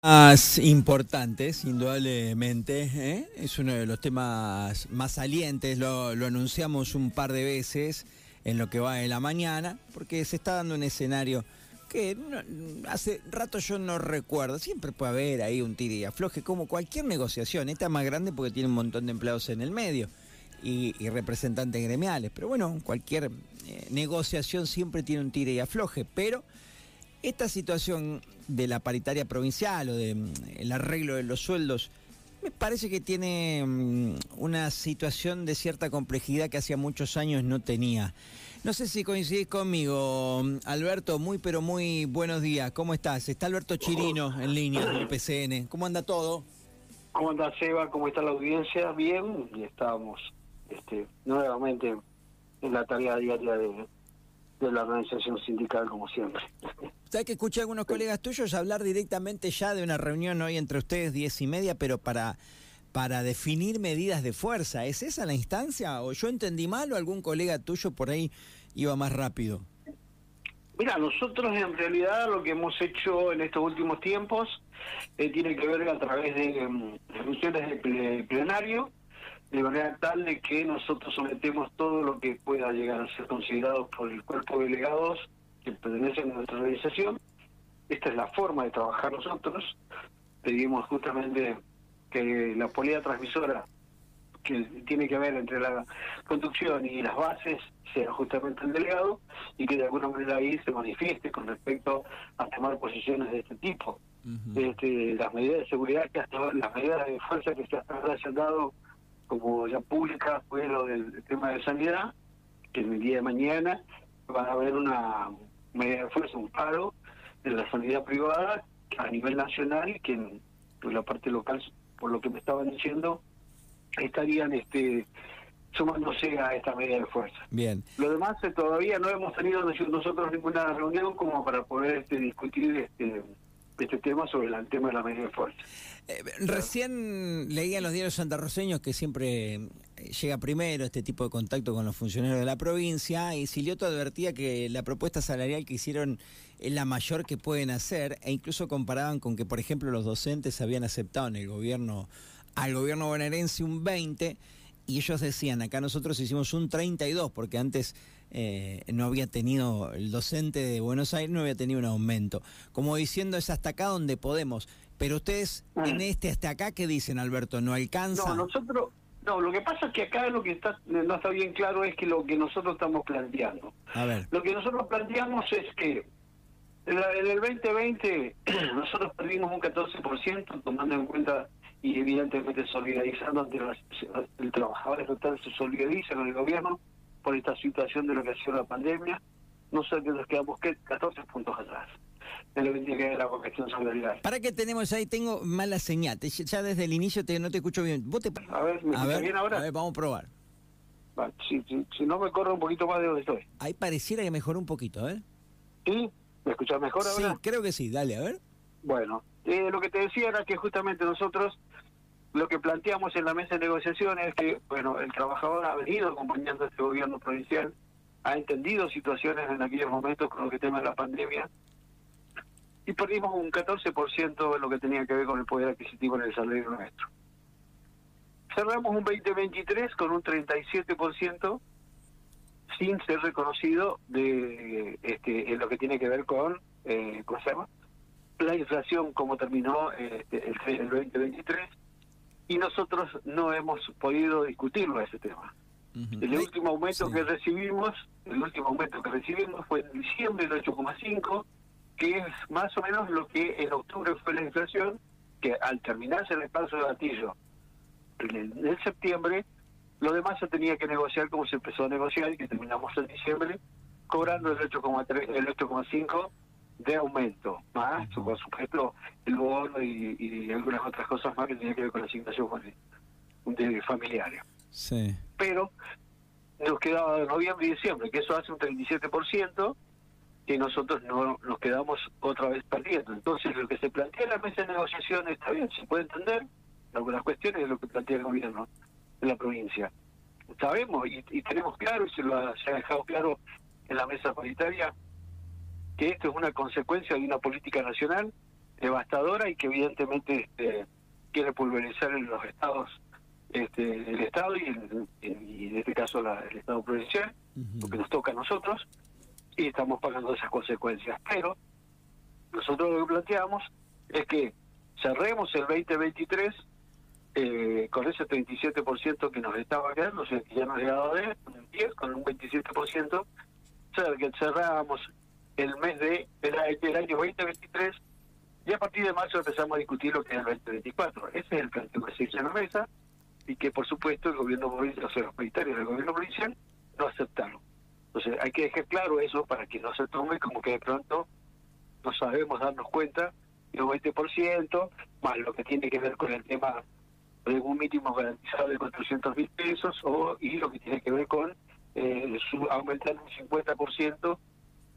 Más importantes, indudablemente, ¿eh? es uno de los temas más salientes, lo, anunciamos un par de veces en lo que va de la mañana, porque se está dando un escenario que hace rato yo no recuerdo, siempre puede haber ahí un tire y afloje, como cualquier negociación, esta es más grande porque tiene un montón de empleados en el medio y, y representantes gremiales, pero bueno, cualquier eh, negociación siempre tiene un tire y afloje, pero esta situación de la paritaria provincial o del de, arreglo de los sueldos, me parece que tiene um, una situación de cierta complejidad que hacía muchos años no tenía. No sé si coincidís conmigo, Alberto, muy pero muy buenos días. ¿Cómo estás? Está Alberto Chirino en línea del PCN. ¿Cómo anda todo? ¿Cómo anda Seba? ¿Cómo está la audiencia? Bien, y estábamos este, nuevamente en la tarea diaria de, de la organización sindical, como siempre. ¿Sabes que escuché a algunos colegas tuyos hablar directamente ya de una reunión hoy entre ustedes diez y media, pero para, para definir medidas de fuerza? ¿Es esa la instancia? ¿O yo entendí mal o algún colega tuyo por ahí iba más rápido? Mira, nosotros en realidad lo que hemos hecho en estos últimos tiempos eh, tiene que ver a través de um, funciones de plenario, de manera tal de que nosotros sometemos todo lo que pueda llegar a ser considerado por el cuerpo de delegados que pertenecen a nuestra organización. Esta es la forma de trabajar nosotros. Pedimos justamente que la política transmisora que tiene que ver entre la conducción y las bases sea justamente el delegado y que de alguna manera ahí se manifieste con respecto a tomar posiciones de este tipo. Uh -huh. este, las medidas de seguridad que hasta las medidas de fuerza que hasta ahora se han dado como ya pública fue lo del tema de sanidad, que en el día de mañana va a haber una medida de fuerza, un paro de la sanidad privada a nivel nacional que en, en la parte local, por lo que me estaban diciendo, estarían este sumándose a esta medida de fuerza. Bien. Lo demás eh, todavía no hemos tenido nosotros ninguna reunión como para poder este, discutir este este tema sobre el tema de la medida de fuerza. Eh, recién leía en los diarios santarroceños que siempre llega primero este tipo de contacto con los funcionarios de la provincia y Silioto advertía que la propuesta salarial que hicieron es la mayor que pueden hacer e incluso comparaban con que, por ejemplo, los docentes habían aceptado en el gobierno al gobierno bonaerense un 20 y ellos decían, acá nosotros hicimos un 32 porque antes eh, no había tenido, el docente de Buenos Aires no había tenido un aumento. Como diciendo, es hasta acá donde podemos. Pero ustedes, en este hasta acá, ¿qué dicen, Alberto? ¿No alcanza? No, nosotros, no, lo que pasa es que acá lo que está, no está bien claro es que lo que nosotros estamos planteando. A ver. Lo que nosotros planteamos es que en el 2020 nosotros perdimos un 14%, tomando en cuenta y evidentemente solidarizando ante los, el trabajador total se solidariza con el gobierno por esta situación de lo que ha sido la pandemia, nosotros nos quedamos 14 puntos atrás de lo que tiene que ver la cuestión. ¿Para qué tenemos ahí? Tengo mala señal, te, ya desde el inicio te, no te escucho bien. ¿Vos te... A ver, ¿me a ver, bien ahora? A ver, vamos a probar. Vale, si, si, si, no me corro un poquito más de donde estoy. Ahí pareciera que mejoró un poquito, ¿eh? ¿Sí? ¿Me escuchas mejor ahora? Sí, creo que sí, dale, a ver. Bueno, eh, lo que te decía era que justamente nosotros lo que planteamos en la mesa de negociaciones es que, bueno, el trabajador ha venido acompañando a este gobierno provincial, ha entendido situaciones en aquellos momentos con lo que tema de la pandemia, y perdimos un 14% en lo que tenía que ver con el poder adquisitivo en el salario nuestro. Cerramos un 2023 con un 37% sin ser reconocido de este, en lo que tiene que ver con, eh, ¿cómo? La inflación, como terminó este, el, el 2023, y nosotros no hemos podido discutirlo a ese tema. Uh -huh. El último aumento sí. que recibimos, el último aumento que recibimos fue en diciembre el 8,5, que es más o menos lo que en octubre fue la inflación, que al terminarse el paso de gatillo en en el septiembre, lo demás se tenía que negociar como se empezó a negociar y que terminamos en diciembre, cobrando el 8,3, el 8,5 de aumento, más, uh -huh. por supuesto, el bono y, y, algunas otras cosas más que tenían que ver con la asignación de familiares. Sí. Pero nos quedaba noviembre y diciembre, que eso hace un 37%, que nosotros no nos quedamos otra vez perdiendo. Entonces, lo que se plantea en la mesa de negociación está bien, se puede entender algunas cuestiones de lo que plantea el gobierno de la provincia. Sabemos y, y tenemos claro, y se, lo ha, se ha dejado claro en la mesa paritaria, que esto es una consecuencia de una política nacional devastadora y que evidentemente este, quiere pulverizar en los estados, este, el Estado y, en, en este caso la, el Estado provincial, lo que nos toca a nosotros, y estamos pagando esas consecuencias. Pero nosotros lo que planteamos es que cerremos el 2023 eh, con ese 37% que nos estaba quedando, o sea, que ya nos ha llegado a 10, con un 27%, o sea, que cerrábamos el mes de el, año 2023 y a partir de marzo empezamos a discutir lo que es el 2024. Ese es el planteo que se hizo en la mesa y que, por supuesto, el gobierno provincial, o sea, los militares del gobierno provincial no aceptaron. Entonces, hay que dejar claro eso para que no se tome como que de pronto no sabemos darnos cuenta de un 20%, más lo que tiene que ver con el tema de un mínimo garantizado de 400 mil pesos o y lo que tiene que ver con eh, su, aumentar un 50%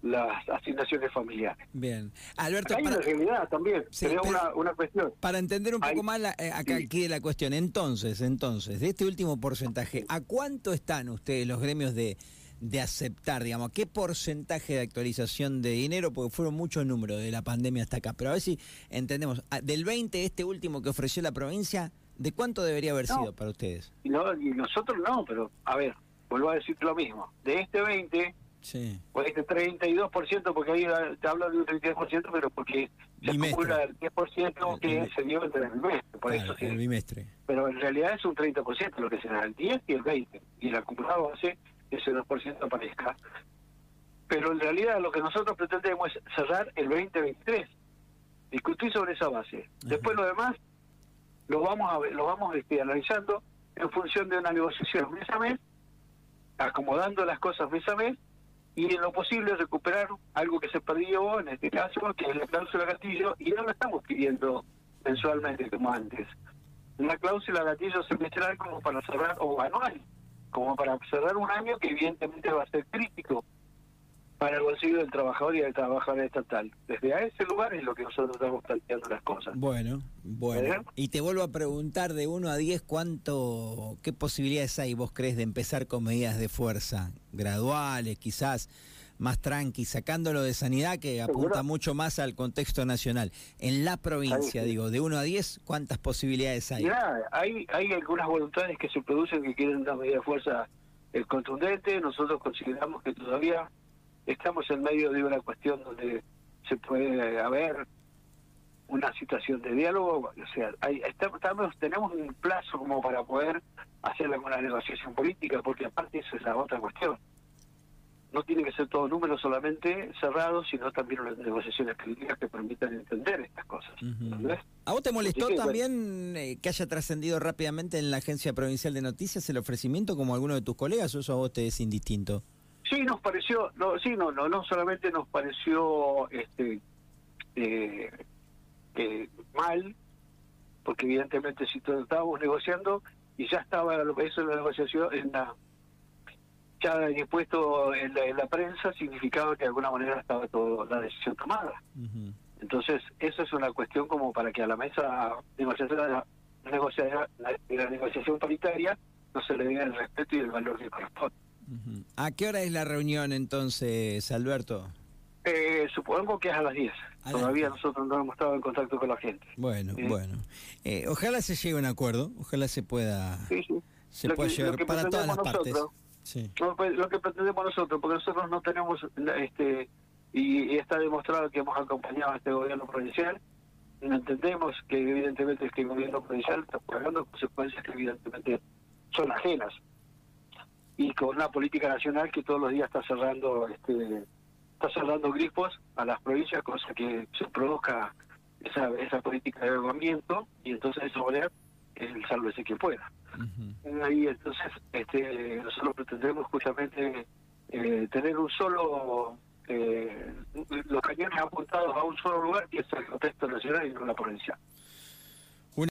las asignaciones familiares. Bien. Alberto, Hay una realidad también, sería una, una cuestión. Para entender un poco más la, eh, acá aquí la cuestión, entonces, entonces, de este último porcentaje, ¿a cuánto están ustedes los gremios de, de aceptar, digamos, qué porcentaje de actualización de dinero, porque fueron muchos números de la pandemia hasta acá, pero a ver si entendemos, ah, del 20 este último que ofreció la provincia, ¿de cuánto debería haber sido para ustedes? No, y nosotros no, pero a ver, vuelvo a decir lo mismo, de este 20 Sí. Por este 32%, porque ahí te hablo de un 32%, pero porque se acumula el 10% que se dio entre el bimestre, por eso sí. El bimestre. Pero en realidad es un 30% lo que se da, el 10 y el 20, y el acumulado hace que ese 2% aparezca. Pero en realidad lo que nosotros pretendemos es cerrar el 2023, discutir sobre esa base. Después lo demás lo vamos a lo vamos este, analizando en función de una negociación mes a mes, acomodando las cosas mes a mes y en lo posible recuperar algo que se perdió, en este caso, que es la cláusula gatillo, y no lo estamos pidiendo mensualmente como antes. Una cláusula gatillo semestral como para cerrar, o anual, como para cerrar un año que evidentemente va a ser crítico para el bolsillo del trabajador y del trabajador estatal. Desde a ese lugar es lo que nosotros estamos planteando las cosas. Bueno, bueno. Y te vuelvo a preguntar de 1 a 10 cuánto, qué posibilidades hay vos crees de empezar con medidas de fuerza graduales, quizás más tranqui, sacándolo de sanidad que apunta mucho más al contexto nacional. En la provincia, digo, de 1 a 10, ¿cuántas posibilidades hay? hay, hay algunas voluntades que se producen que quieren una medida de fuerza eh, contundente. Nosotros consideramos que todavía estamos en medio de una cuestión donde se puede haber una situación de diálogo, o sea, hay, estamos, tenemos un plazo como para poder hacer alguna negociación política, porque aparte esa es la otra cuestión. No tiene que ser todo número solamente cerrado, sino también unas negociaciones políticas que permitan entender estas cosas. ¿A vos te molestó también eh, que haya trascendido rápidamente en la Agencia Provincial de Noticias el ofrecimiento como alguno de tus colegas o eso a vos te es indistinto? Sí, nos pareció, no, sí, no, no, no solamente nos pareció este eh, eh, mal, porque evidentemente si estábamos negociando y ya estaba lo que hizo la negociación en la ya dispuesto en la, en la prensa significaba que de alguna manera estaba toda la decisión tomada. Entonces, eso es una cuestión como para que a la mesa negociación, la, negociación, la, la negociación paritaria no se le diga el respeto y el valor que corresponde. ¿A qué hora es la reunión entonces, Alberto? Eh, supongo que es a las 10. Todavía nosotros no hemos estado en contacto con la gente. Bueno, bueno. Eh, ojalá se llegue a un acuerdo, ojalá se pueda, se pueda llevar para todas las partes. Pues, lo que pretendemos nosotros, porque nosotros no tenemos, este y, está demostrado que hemos acompañado a este gobierno provincial, no entendemos que evidentemente este gobierno provincial está pagando consecuencias que evidentemente son ajenas y con una política nacional que todos los días está cerrando este está cerrando grifos a las provincias cosa que se produzca esa esa política de armamiento y entonces eso va el sálvese quien pueda. Y entonces este nosotros pretendemos justamente eh, tener un solo eh, los cañones apuntados a un solo lugar que es el contexto nacional y no la provincia